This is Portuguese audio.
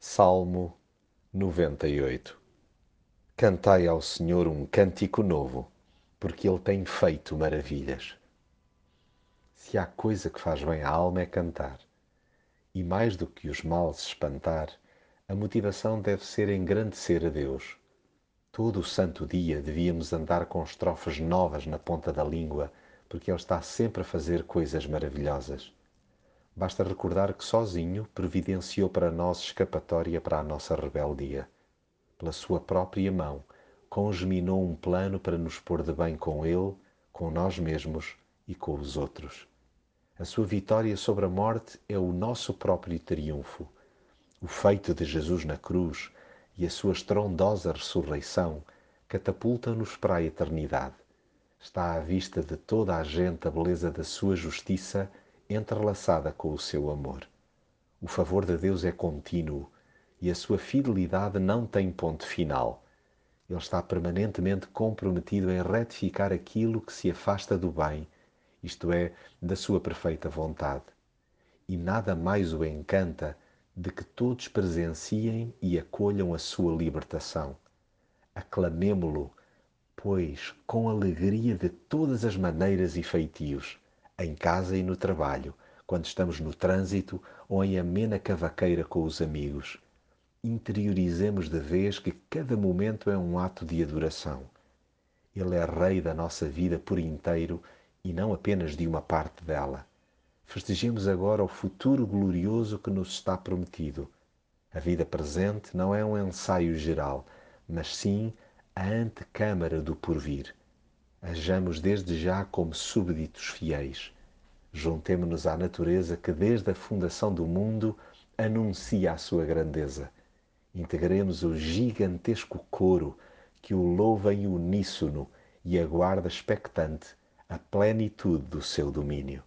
Salmo 98 Cantai ao Senhor um cântico novo, porque Ele tem feito maravilhas. Se há coisa que faz bem à alma é cantar, e mais do que os males espantar, a motivação deve ser engrandecer a Deus. Todo o santo dia devíamos andar com estrofes novas na ponta da língua, porque Ele está sempre a fazer coisas maravilhosas. Basta recordar que sozinho providenciou para nós escapatória para a nossa rebeldia. Pela sua própria mão, congeminou um plano para nos pôr de bem com Ele, com nós mesmos e com os outros. A sua vitória sobre a morte é o nosso próprio triunfo. O feito de Jesus na cruz e a sua estrondosa ressurreição catapultam-nos para a eternidade. Está à vista de toda a gente a beleza da sua justiça entrelaçada com o seu amor. O favor de Deus é contínuo e a sua fidelidade não tem ponto final. Ele está permanentemente comprometido em retificar aquilo que se afasta do bem, isto é, da sua perfeita vontade. E nada mais o encanta de que todos presenciem e acolham a sua libertação. Aclamemo-lo, pois, com alegria de todas as maneiras e feitios em casa e no trabalho, quando estamos no trânsito ou em amena cavaqueira com os amigos. Interiorizemos de vez que cada momento é um ato de adoração. Ele é Rei da nossa vida por inteiro e não apenas de uma parte dela. Festejemos agora o futuro glorioso que nos está prometido. A vida presente não é um ensaio geral, mas sim a antecâmara do porvir. Hajamos desde já como súbditos fiéis. Juntemo-nos à natureza que desde a fundação do mundo anuncia a sua grandeza. Integremos o gigantesco coro que o louva em uníssono e aguarda expectante a plenitude do seu domínio.